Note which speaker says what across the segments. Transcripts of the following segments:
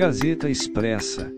Speaker 1: Gazeta Expressa.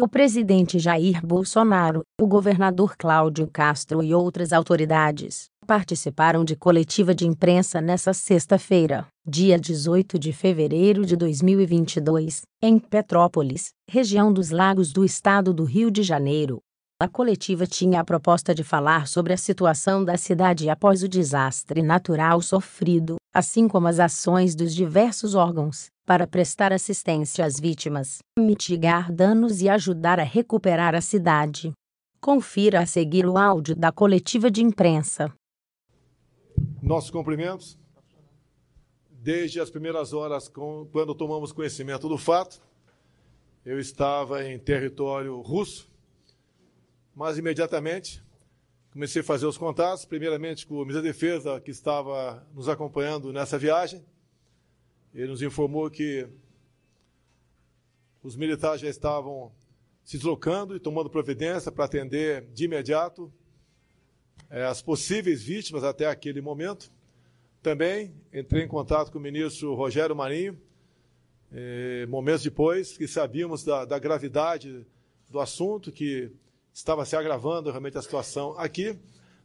Speaker 2: O presidente Jair Bolsonaro, o governador Cláudio Castro e outras autoridades participaram de coletiva de imprensa nesta sexta-feira, dia 18 de fevereiro de 2022, em Petrópolis, região dos Lagos do estado do Rio de Janeiro. A coletiva tinha a proposta de falar sobre a situação da cidade após o desastre natural sofrido, assim como as ações dos diversos órgãos para prestar assistência às vítimas, mitigar danos e ajudar a recuperar a cidade. Confira a seguir o áudio da coletiva de imprensa.
Speaker 3: Nossos cumprimentos. Desde as primeiras horas, quando tomamos conhecimento do fato, eu estava em território russo mas imediatamente comecei a fazer os contatos, primeiramente com o ministro da Defesa, que estava nos acompanhando nessa viagem. Ele nos informou que os militares já estavam se deslocando e tomando providência para atender de imediato é, as possíveis vítimas até aquele momento. Também entrei em contato com o ministro Rogério Marinho, é, momentos depois, que sabíamos da, da gravidade do assunto, que estava se agravando realmente a situação aqui,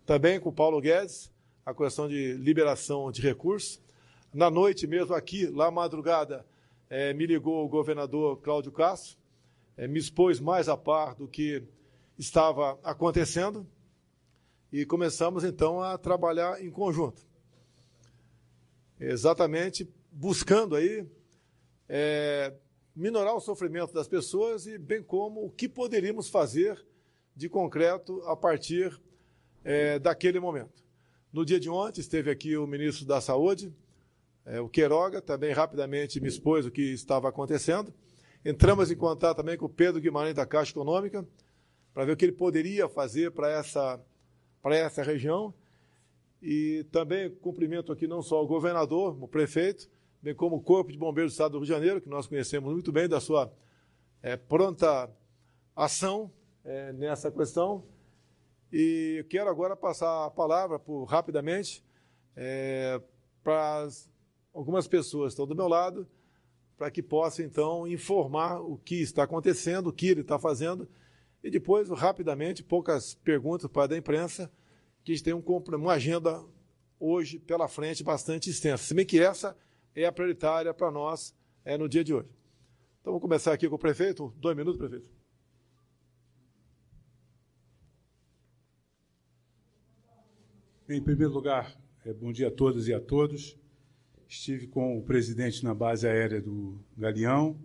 Speaker 3: também com o Paulo Guedes, a questão de liberação de recursos. Na noite mesmo aqui, lá madrugada, é, me ligou o governador Cláudio Castro, é, me expôs mais a par do que estava acontecendo e começamos então a trabalhar em conjunto. Exatamente buscando aí é, minorar o sofrimento das pessoas e bem como o que poderíamos fazer de concreto a partir é, daquele momento. No dia de ontem esteve aqui o ministro da Saúde, é, o Queiroga, também rapidamente me expôs o que estava acontecendo. Entramos em contato também com o Pedro Guimarães da Caixa Econômica, para ver o que ele poderia fazer para essa, para essa região. E também cumprimento aqui não só o governador, o prefeito, bem como o Corpo de Bombeiros do Estado do Rio de Janeiro, que nós conhecemos muito bem da sua é, pronta ação é, nessa questão. E quero agora passar a palavra por, rapidamente é, para algumas pessoas que estão do meu lado, para que possa então informar o que está acontecendo, o que ele está fazendo, e depois, rapidamente, poucas perguntas para a imprensa, que a gente tem um, uma agenda hoje pela frente bastante extensa. Se bem que essa é a prioritária para nós é, no dia de hoje. Então, vamos começar aqui com o prefeito. Dois minutos, prefeito.
Speaker 4: Em primeiro lugar, é, bom dia a todas e a todos. Estive com o presidente na base aérea do Galeão,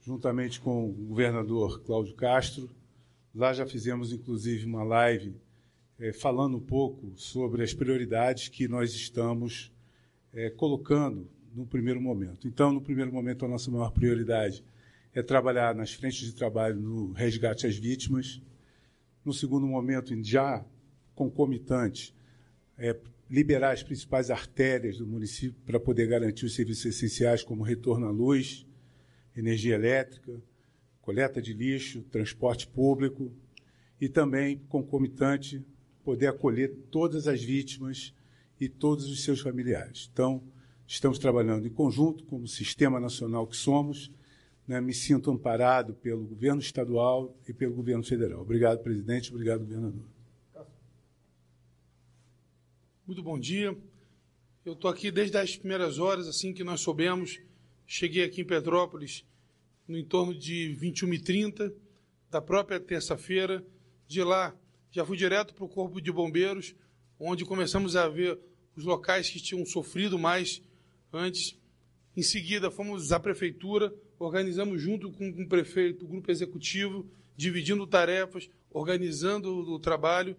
Speaker 4: juntamente com o governador Cláudio Castro. Lá já fizemos, inclusive, uma live é, falando um pouco sobre as prioridades que nós estamos é, colocando no primeiro momento. Então, no primeiro momento, a nossa maior prioridade é trabalhar nas frentes de trabalho no resgate às vítimas. No segundo momento, já concomitante, é, liberar as principais artérias do município para poder garantir os serviços essenciais como retorno à luz, energia elétrica, coleta de lixo, transporte público e também, concomitante, poder acolher todas as vítimas e todos os seus familiares. Então, estamos trabalhando em conjunto, como sistema nacional que somos. Né, me sinto amparado pelo governo estadual e pelo governo federal. Obrigado, presidente. Obrigado, governador.
Speaker 5: Muito bom dia. Eu estou aqui desde as primeiras horas, assim que nós soubemos. Cheguei aqui em Petrópolis no entorno de 21h30 da própria terça-feira. De lá, já fui direto para o Corpo de Bombeiros, onde começamos a ver os locais que tinham sofrido mais antes. Em seguida, fomos à prefeitura, organizamos junto com o prefeito o grupo executivo, dividindo tarefas, organizando o trabalho.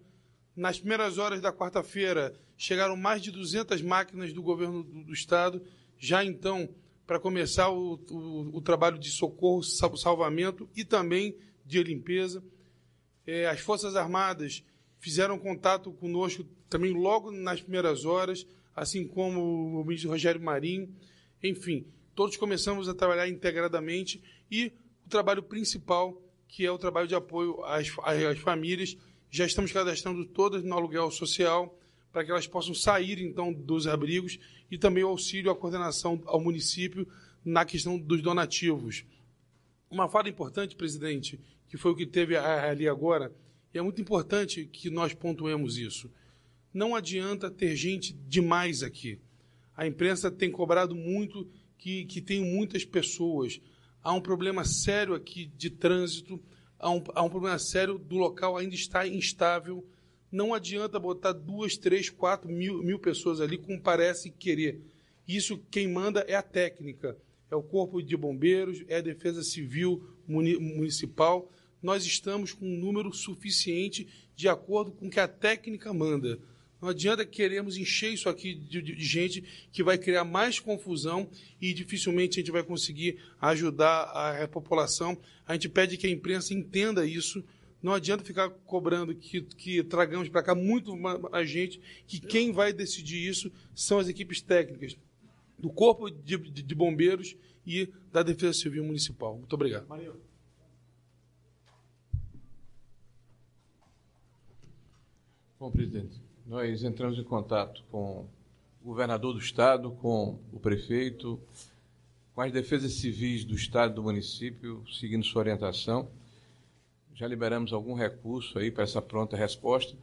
Speaker 5: Nas primeiras horas da quarta-feira, chegaram mais de 200 máquinas do governo do, do Estado, já então, para começar o, o, o, trabalho de socorro, salvamento e também de limpeza. É, as Forças Armadas fizeram contato conosco também logo nas primeiras horas, assim como o ministro Rogério Marinho. Enfim, todos começamos a trabalhar integradamente e o trabalho principal, que é o trabalho de apoio às, às famílias já estamos cadastrando todas no aluguel social para que elas possam sair, então, dos abrigos e também o auxílio à coordenação ao município na questão dos donativos. Uma fala importante, presidente, que foi o que teve ali agora, e é muito importante que nós pontuemos isso. Não adianta ter gente demais aqui. A imprensa tem cobrado muito que, que tem muitas pessoas. Há um problema sério aqui de trânsito, há um, há um problema sério do local ainda está instável. Não adianta botar duas, três, quatro mil, mil pessoas ali como parece querer. Isso quem manda é a técnica, é o Corpo de Bombeiros, é a Defesa Civil Municipal. Nós estamos com um número suficiente de acordo com o que a técnica manda. Não adianta queremos encher isso aqui de, de, gente que vai criar mais confusão e dificilmente a gente vai conseguir ajudar a, a população. A gente pede que a imprensa entenda isso. Não adianta ficar cobrando que, que tragamos para cá muito mais gente, que quem vai decidir isso são as equipes técnicas do Corpo de, de, de Bombeiros e da Defesa Civil Municipal. Muito obrigado. Maria.
Speaker 1: Bom, presidente, nós entramos em contato com o governador do estado, com o prefeito, com as defesas civis do estado e do município, seguindo sua orientação. Já liberamos algum recurso aí para essa pronta resposta.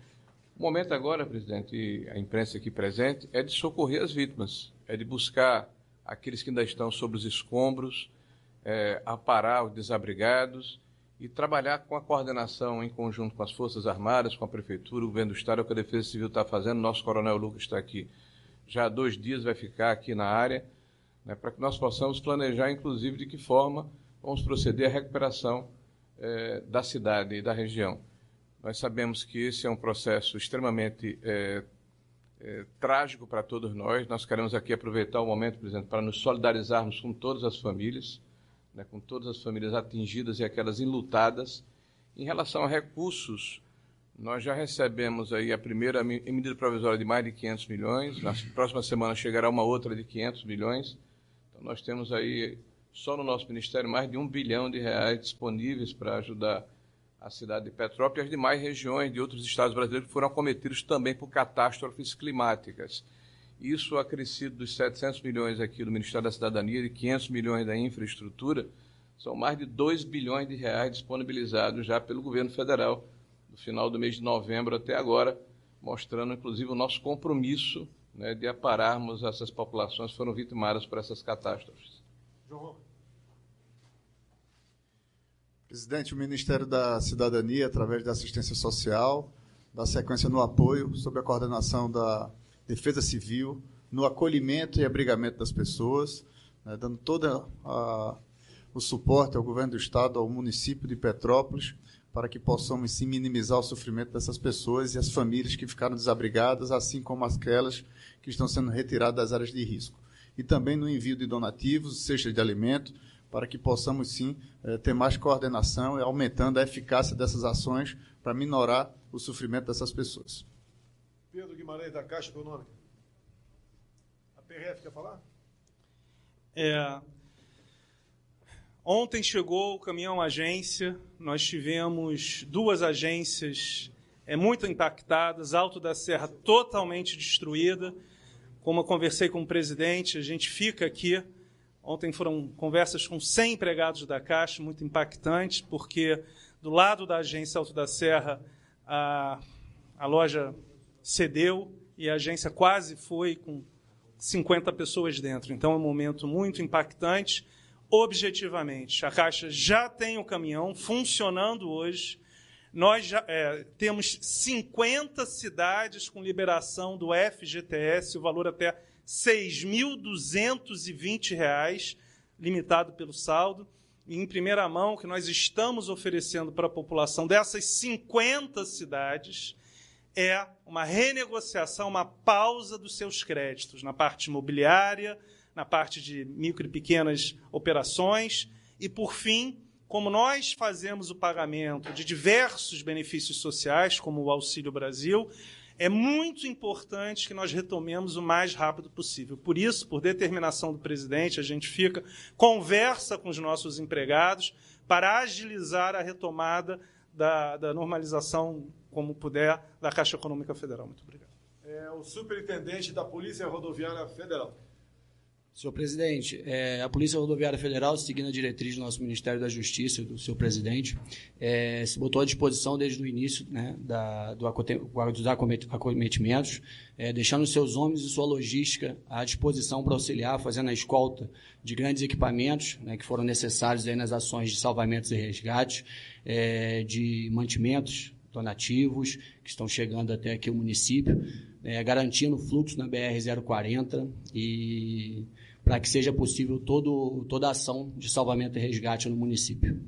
Speaker 1: O momento agora, presidente, e a imprensa aqui presente, é de socorrer as vítimas, é de buscar aqueles que ainda estão sobre os escombros, é, aparar os desabrigados e trabalhar com a coordenação em conjunto com as Forças Armadas, com a Prefeitura, o Governo do Estado, é o que a Defesa Civil está fazendo. Nosso Coronel Lucas está aqui já há dois dias, vai ficar aqui na área, né, para que nós possamos planejar, inclusive, de que forma vamos proceder à recuperação é, da cidade e da região. Nós sabemos que esse é um processo extremamente é, é, trágico para todos nós. Nós queremos aqui aproveitar o momento, presidente, para nos solidarizarmos com todas as famílias né, com todas as famílias atingidas e aquelas enlutadas. Em relação a recursos, nós já recebemos aí a primeira medida provisória de mais de 500 milhões, na próxima semana chegará uma outra de 500 milhões. Então nós temos aí, só no nosso ministério, mais de um bilhão de reais disponíveis para ajudar a cidade de Petrópolis e as demais regiões de outros estados brasileiros que foram acometidos também por catástrofes climáticas. Isso acrescido dos 700 milhões aqui do Ministério da Cidadania e 500 milhões da infraestrutura, são mais de 2 bilhões de reais disponibilizados já pelo governo federal do final do mês de novembro até agora, mostrando inclusive o nosso compromisso né, de apararmos essas populações que foram vitimadas por essas catástrofes. João.
Speaker 6: Presidente, o Ministério da Cidadania, através da assistência social, dá sequência no apoio, sob a coordenação da defesa civil, no acolhimento e abrigamento das pessoas, né, dando todo o suporte ao governo do Estado, ao município de Petrópolis, para que possamos sim minimizar o sofrimento dessas pessoas e as famílias que ficaram desabrigadas, assim como aquelas que estão sendo retiradas das áreas de risco. E também no envio de donativos, cestas de alimento, para que possamos sim eh, ter mais coordenação e aumentando a eficácia dessas ações para minorar o sofrimento dessas pessoas.
Speaker 3: Pedro Guimarães, da Caixa Econômica. A PRF quer falar?
Speaker 7: É, ontem chegou o caminhão agência, nós tivemos duas agências é, muito impactadas, Alto da Serra totalmente destruída. Como eu conversei com o presidente, a gente fica aqui. Ontem foram conversas com 100 empregados da Caixa, muito impactantes, porque do lado da agência Alto da Serra, a, a loja cedeu e a agência quase foi com 50 pessoas dentro. Então é um momento muito impactante. Objetivamente, a Caixa já tem o caminhão funcionando hoje. Nós já é, temos 50 cidades com liberação do FGTS, o valor até R$ 6.220, limitado pelo saldo. E em primeira mão, que nós estamos oferecendo para a população dessas 50 cidades é uma renegociação, uma pausa dos seus créditos na parte imobiliária, na parte de micro e pequenas operações e, por fim, como nós fazemos o pagamento de diversos benefícios sociais, como o Auxílio Brasil, é muito importante que nós retomemos o mais rápido possível. Por isso, por determinação do presidente, a gente fica, conversa com os nossos empregados para agilizar a retomada da, da normalização como puder, da Caixa Econômica Federal. Muito obrigado.
Speaker 3: É o superintendente da Polícia Rodoviária Federal.
Speaker 8: Senhor presidente, é, a Polícia Rodoviária Federal, seguindo a diretriz do nosso Ministério da Justiça, do seu presidente, é, se botou à disposição desde o início né, da, do, dos acometimentos, é, deixando seus homens e sua logística à disposição para auxiliar, fazendo a escolta de grandes equipamentos né, que foram necessários aí nas ações de salvamentos e resgates, é, de mantimentos donativos que estão chegando até aqui o município, é, garantindo o fluxo na BR-040 e para que seja possível todo, toda a ação de salvamento e resgate no município.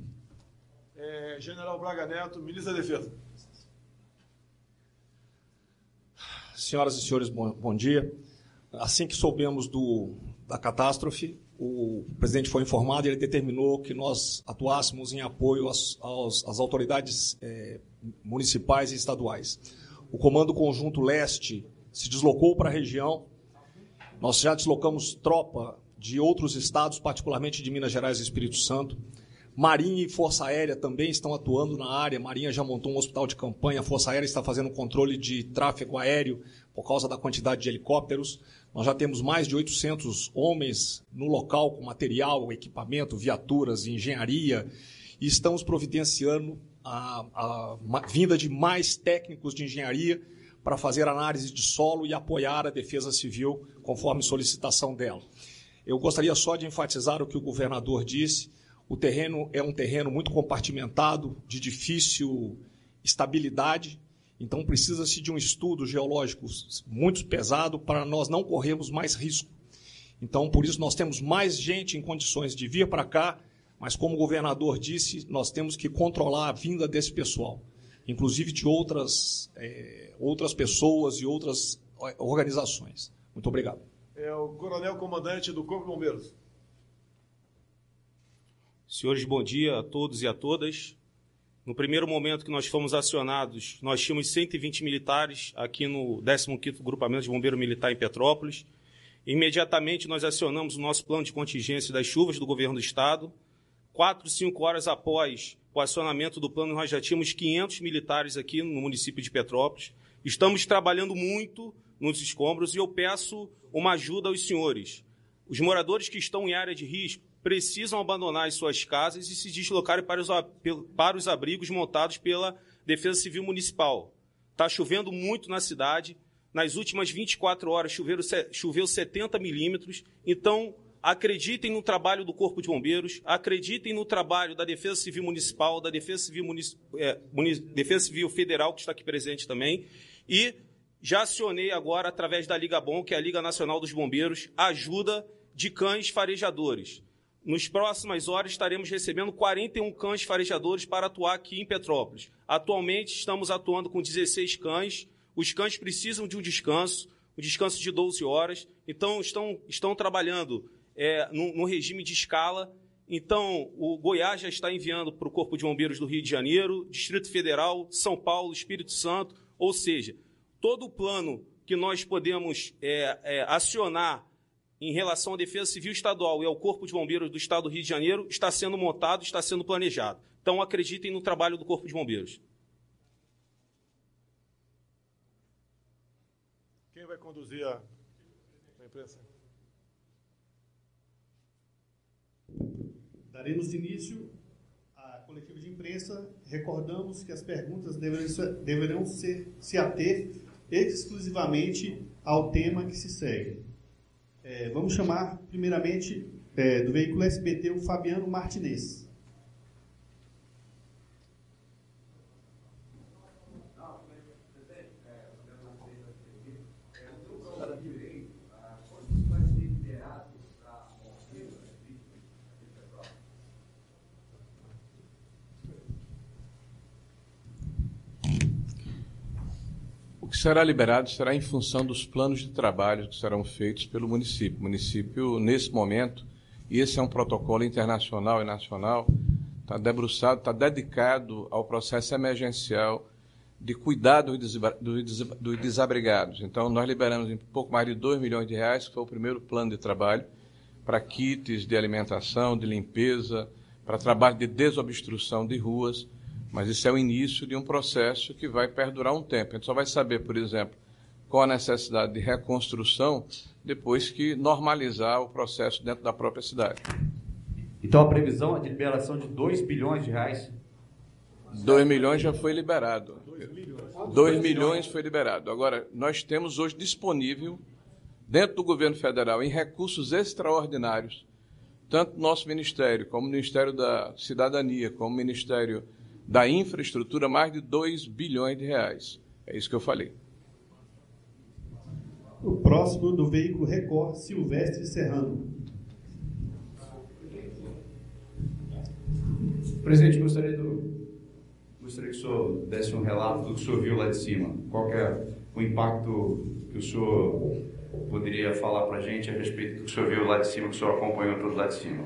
Speaker 3: É, General Braga Neto, ministro da Defesa.
Speaker 9: Senhoras e senhores, bom, bom dia. Assim que soubemos do, da catástrofe, o presidente foi informado e ele determinou que nós atuássemos em apoio às, às, autoridades é, municipais e estaduais. O Comando Conjunto Leste se deslocou para a região nós já deslocamos tropa de outros estados, particularmente de Minas Gerais e Espírito Santo. Marinha e Força Aérea também estão atuando na área. Marinha já montou um hospital de campanha, a Força Aérea está fazendo controle de tráfego aéreo por causa da quantidade de helicópteros. Nós já temos mais de 800 homens no local com material, equipamento, viaturas, engenharia e estamos providenciando a, a, a vinda de mais técnicos de engenharia para fazer análise de solo e apoiar a defesa civil conforme solicitação dela. Eu gostaria só de enfatizar o que o governador disse. O terreno é um terreno muito compartimentado, de difícil estabilidade, então precisa-se de um estudo geológico muito pesado para nós não corrermos mais risco. Então, por isso, nós temos mais gente em condições de vir para cá, mas, como o governador disse, nós temos que controlar a vinda desse pessoal inclusive de outras, é, outras pessoas e outras organizações. Muito obrigado.
Speaker 3: É o coronel comandante do Corpo de Bombeiros.
Speaker 10: Senhores, bom dia a todos e a todas. No primeiro momento que nós fomos acionados, nós tínhamos 120 militares aqui no 15º Grupamento de Bombeiro Militar em Petrópolis. Imediatamente nós acionamos o nosso plano de contingência das chuvas do governo do estado. Quatro, cinco horas após o acionamento do plano, nós já tínhamos 500 militares aqui no município de Petrópolis. Estamos trabalhando muito nos escombros e eu peço uma ajuda aos senhores. Os moradores que estão em área de risco precisam abandonar as suas casas e se deslocarem para os, para os abrigos montados pela Defesa Civil Municipal. Está chovendo muito na cidade. Nas últimas 24 horas choveu 70 milímetros. Então, acreditem no trabalho do Corpo de Bombeiros, acreditem no trabalho da Defesa Civil Municipal, da Defesa Civil, é, Defesa Civil Federal, que está aqui presente também, e já acionei agora, através da Liga Bom, que é a Liga Nacional dos Bombeiros, ajuda de cães farejadores. Nos próximas horas estaremos recebendo 41 cães farejadores para atuar aqui em Petrópolis. Atualmente estamos atuando com 16 cães. Os cães precisam de um descanso, um descanso de 12 horas. Então estão, estão trabalhando é, no, no regime de escala. Então, o Goiás já está enviando para o Corpo de Bombeiros do Rio de Janeiro, Distrito Federal, São Paulo, Espírito Santo, ou seja, todo o plano que nós podemos é, é, acionar em relação à Defesa Civil Estadual e ao Corpo de Bombeiros do Estado do Rio de Janeiro está sendo montado, está sendo planejado. Então, acreditem no trabalho do Corpo de Bombeiros.
Speaker 3: Quem vai conduzir a, a imprensa?
Speaker 11: Daremos início à coletiva de imprensa. Recordamos que as perguntas deverão, ser, se ater exclusivamente ao tema que se segue. É, vamos chamar, primeiramente, é, do veículo SBT, o Fabiano Martinez.
Speaker 1: Será liberado será em função dos planos de trabalho que serão feitos pelo município. O município, nesse momento, e esse é um protocolo internacional e nacional, está debruçado, está dedicado ao processo emergencial de cuidado dos desabrigados. Então, nós liberamos em pouco mais de 2 milhões de reais, que foi o primeiro plano de trabalho, para kits de alimentação, de limpeza, para trabalho de desobstrução de ruas, mas isso é o início de um processo que vai perdurar um tempo. A gente só vai saber, por exemplo, com a necessidade de reconstrução depois que normalizar o processo dentro da própria cidade.
Speaker 12: Então a previsão é de liberação de 2 bilhões de reais?
Speaker 1: 2 milhões já foi liberado. 2 milhões foi liberado. Agora, nós temos hoje disponível, dentro do governo federal, em recursos extraordinários, tanto nosso ministério, como o Ministério da Cidadania, como o Ministério da Infraestrutura, mais de 2 bilhões de reais. É isso que eu falei.
Speaker 11: O próximo do veículo Record, Silvestre Serrano.
Speaker 12: Presidente, gostaria, do, gostaria que o senhor desse um relato do que o senhor viu lá de cima. Qual é o impacto que o senhor poderia falar para a gente a respeito do que o senhor viu lá de cima, que o senhor acompanhou tudo lá de cima?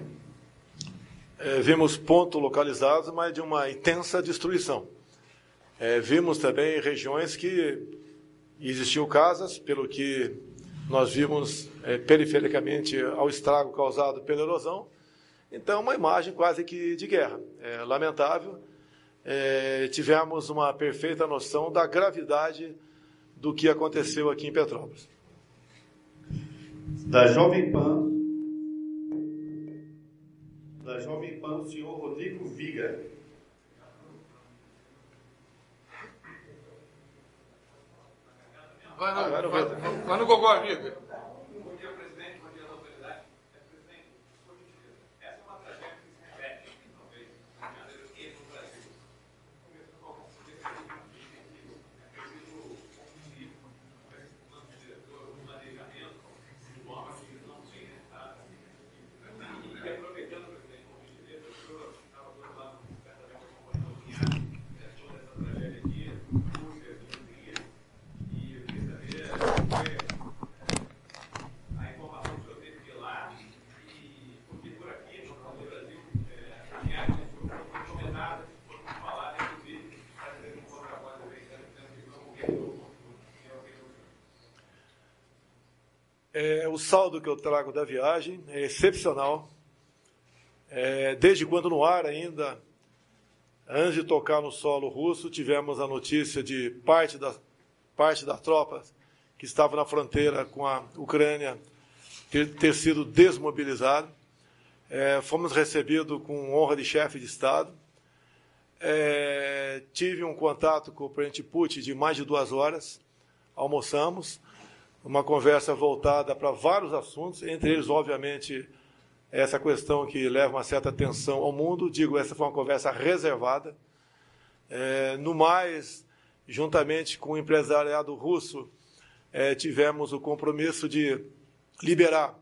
Speaker 3: É, vimos pontos localizados, mas de uma intensa destruição. É, vimos também regiões que Existiam casas, pelo que nós vimos é, perifericamente ao estrago causado pela erosão. Então, uma imagem quase que de guerra. É lamentável. É, tivemos uma perfeita noção da gravidade do que aconteceu aqui em Petrópolis.
Speaker 11: Da Jovem Pan, da Jovem Pan, o senhor Rodrigo Viga.
Speaker 1: Vai no, vai, vai, no Gogó, amiga.
Speaker 3: É, o saldo que eu trago da viagem é excepcional. É, desde quando no ar ainda, antes de tocar no solo russo, tivemos a notícia de parte da parte das tropas que estavam na fronteira com a Ucrânia ter, ter sido desmobilizado. É, fomos recebidos com honra de chefe de Estado. É, tive um contato com o presidente Putin de mais de duas horas. Almoçamos uma conversa voltada para vários assuntos, entre eles, obviamente, essa questão que leva uma certa atenção ao mundo. Digo, essa foi uma conversa reservada. É, no mais, juntamente com o empresariado russo, é, tivemos o compromisso de liberar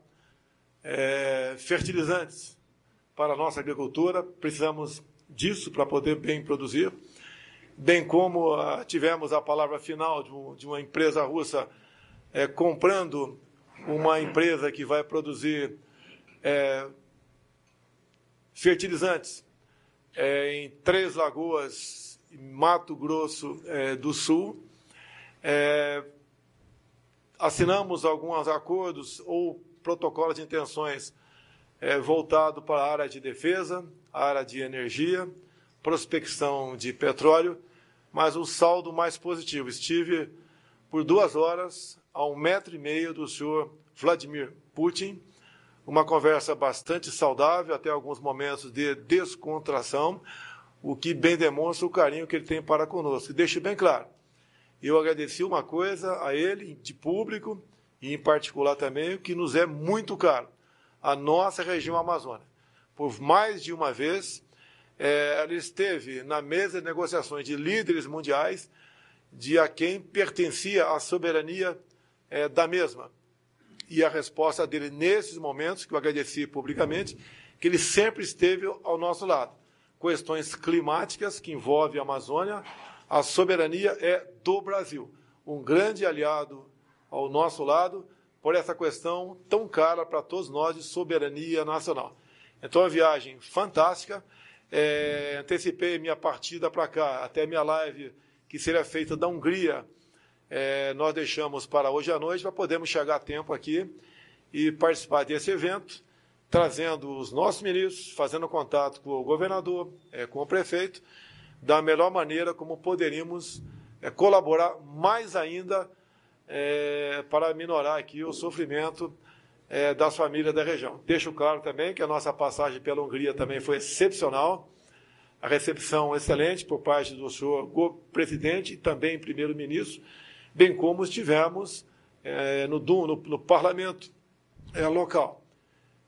Speaker 3: é, fertilizantes para a nossa agricultura. Precisamos disso para poder bem produzir. Bem como ah, tivemos a palavra final de, um, de uma empresa russa é, comprando uma empresa que vai produzir é, fertilizantes é, em Três Lagoas, Mato Grosso é, do Sul. É, assinamos alguns acordos ou protocolos de intenções é, voltado para a área de defesa, área de energia, prospecção de petróleo, mas o saldo mais positivo. Estive por duas horas a um metro e meio do senhor Vladimir Putin, uma conversa bastante saudável, até alguns momentos de descontração, o que bem demonstra o carinho que ele tem para conosco. E deixe bem claro, eu agradeci uma coisa a ele, de público, e em particular também, o que nos é muito caro, a nossa região Amazônia. Por mais de uma vez, é, ela esteve na mesa de negociações de líderes mundiais de a quem pertencia a soberania é, da mesma. E a resposta dele nesses momentos, que eu agradeci publicamente, que ele sempre esteve ao nosso lado. Questões climáticas que envolvem a Amazônia, a soberania é do Brasil. Um grande aliado ao nosso lado por essa questão tão cara para todos nós de soberania nacional. Então, a viagem fantástica. É, antecipei minha partida para cá, até minha live que seria feita da Hungria é, nós deixamos para hoje à noite para podermos chegar a tempo aqui e participar desse evento, trazendo os nossos ministros, fazendo contato com o governador, é, com o prefeito, da melhor maneira como poderíamos é, colaborar mais ainda é, para minorar aqui o sofrimento é, das famílias da região. Deixo claro também que a nossa passagem pela Hungria também foi excepcional, a recepção excelente por parte do senhor presidente e também primeiro-ministro, bem como estivemos é, no, no, no, parlamento é, local.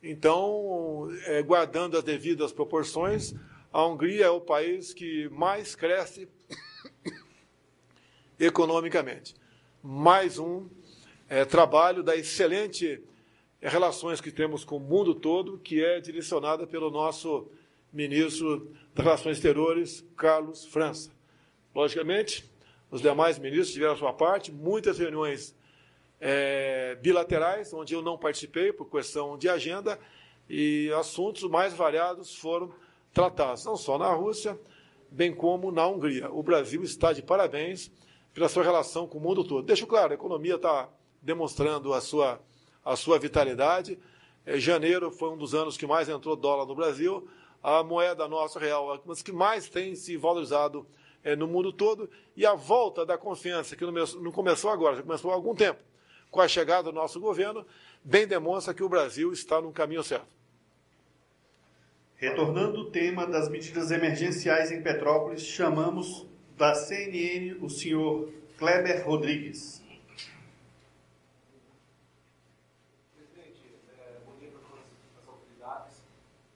Speaker 3: Então, é, guardando as devidas proporções, a Hungria é o país que mais cresce economicamente. Mais um é, trabalho da excelente é, relações que temos com o mundo todo, que é direcionada pelo nosso ministro das Relações Exteriores, Carlos França. Logicamente, os demais ministros tiveram a sua parte, muitas reuniões é, bilaterais, onde eu não participei por questão de agenda, e assuntos mais variados foram tratados, não só na Rússia, bem como na Hungria. O Brasil está de parabéns pela sua relação com o mundo todo. Deixo claro, a economia está demonstrando a sua, a sua vitalidade. É, janeiro foi um dos anos que mais entrou dólar no Brasil. A moeda nossa real uma das que mais tem se valorizado é, no mundo todo. E a volta da confiança, que não começou agora, já começou há algum tempo, com a chegada do nosso governo, bem demonstra que o Brasil está no caminho certo.
Speaker 11: Retornando ao tema das medidas emergenciais em Petrópolis, chamamos da CNN, o senhor Kleber Rodrigues.
Speaker 13: Presidente, é, bom dia para todas as autoridades.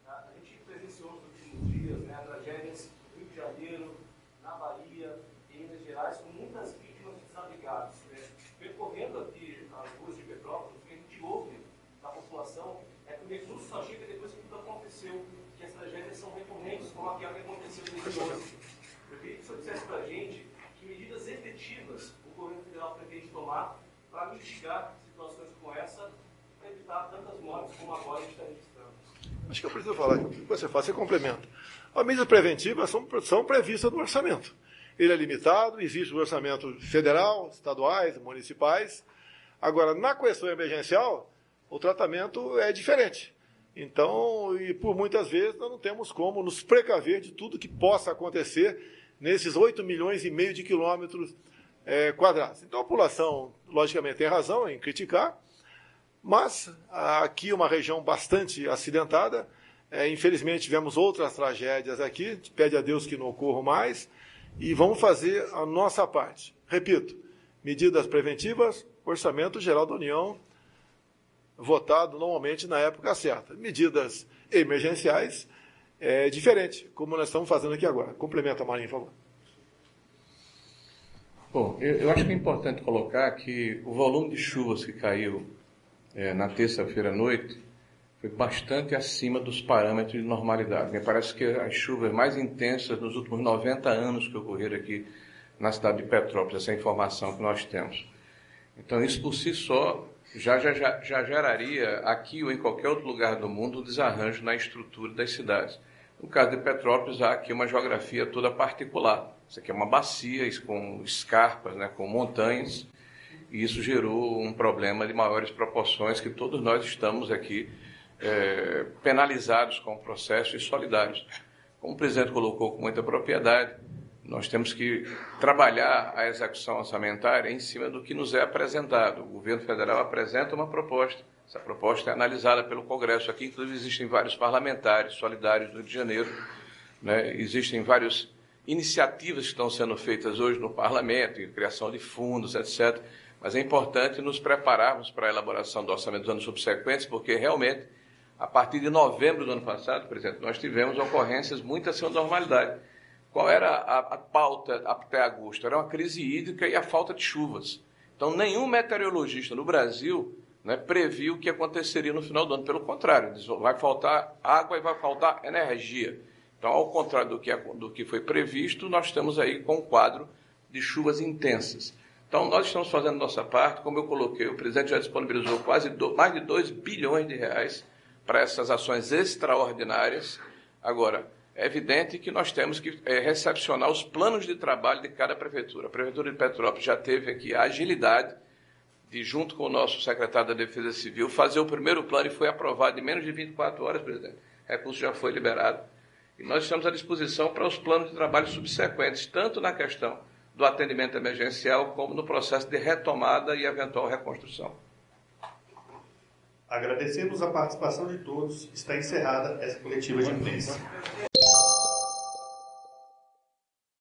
Speaker 13: A gente presenciou nos últimos dias né, tragédias no Rio de Janeiro, na Bahia, em Minas Gerais, com muitas vítimas desabrigadas. Né? Percorrendo aqui as ruas de Petrópolis, o que a gente ouve da população é que o recurso só chega depois que tudo aconteceu, que as tragédias são recorrentes, como aquela que 2012 senhor dissesse para a gente que medidas efetivas o governo federal pretende tomar para mitigar situações como essa, para evitar tantas mortes como agora a gente está registrando.
Speaker 3: Acho que eu preciso falar, você faz, você complementa. As medidas preventivas são, são previstas no orçamento. Ele é limitado, existe o orçamento federal, estaduais, municipais. Agora, na questão emergencial, o tratamento é diferente. Então, e por muitas vezes, nós não temos como nos precaver de tudo que possa acontecer nesses 8 milhões e meio de quilômetros é, quadrados. Então a população, logicamente, tem razão em criticar, mas aqui uma região bastante acidentada. É, infelizmente tivemos outras tragédias aqui, pede a Deus que não ocorram mais, e vamos fazer a nossa parte. Repito, medidas preventivas, orçamento geral da União, votado normalmente na época certa. Medidas emergenciais, é diferente, como nós estamos fazendo aqui agora. Complementa, Marinho, por favor.
Speaker 1: Bom, eu, eu, acho que é importante colocar que o volume de chuvas que caiu é, na terça-feira à noite foi bastante acima dos parâmetros de normalidade. Me parece que as chuvas mais intensas nos últimos 90 anos que ocorreram aqui na cidade de Petrópolis, essa informação que nós temos. Então, isso por si só já, já, já, geraria aqui ou em qualquer outro lugar do mundo um desarranjo na estrutura das cidades. No caso de Petrópolis, há aqui uma geografia toda particular. Isso aqui é uma bacia com escarpas, né, com montanhas, e isso gerou um problema de maiores proporções que todos nós estamos aqui é, penalizados com o processo e solidários. Como o presidente colocou com muita propriedade, nós temos que trabalhar a execução orçamentária em cima do que nos é apresentado. O governo federal apresenta uma proposta essa proposta é analisada pelo Congresso. Aqui, inclusive, existem vários parlamentares solidários do Rio de Janeiro. Né? Existem várias iniciativas que estão sendo feitas hoje no parlamento, criação de fundos, etc. Mas é importante nos prepararmos para a elaboração do orçamento dos anos subsequentes, porque realmente, a partir de novembro do ano passado, por exemplo, nós tivemos ocorrências muito acima da normalidade. Qual era a, a pauta até agosto? Era uma crise hídrica e a falta de chuvas. Então, nenhum meteorologista no Brasil né, previu o que aconteceria no final do ano. Pelo contrário, vai faltar água e vai faltar energia. Então, ao contrário do que, do que foi previsto, nós estamos aí com um quadro de chuvas intensas. Então, nós estamos fazendo nossa parte, como eu coloquei, o presidente já disponibilizou quase do, mais de 2 bilhões de reais para essas ações extraordinárias. Agora, é evidente que nós temos que é, recepcionar os planos de trabalho de cada prefeitura. A Prefeitura de Petrópolis já teve aqui a agilidade de, junto com o nosso secretário da Defesa Civil, fazer o primeiro plano e foi aprovado em menos de 24 horas, presidente. O recurso já foi liberado. E nós estamos à disposição para os planos de trabalho subsequentes, tanto na questão do atendimento emergencial, como no processo de retomada e eventual reconstrução.
Speaker 11: Agradecemos a participação de todos. Está encerrada essa coletiva de imprensa.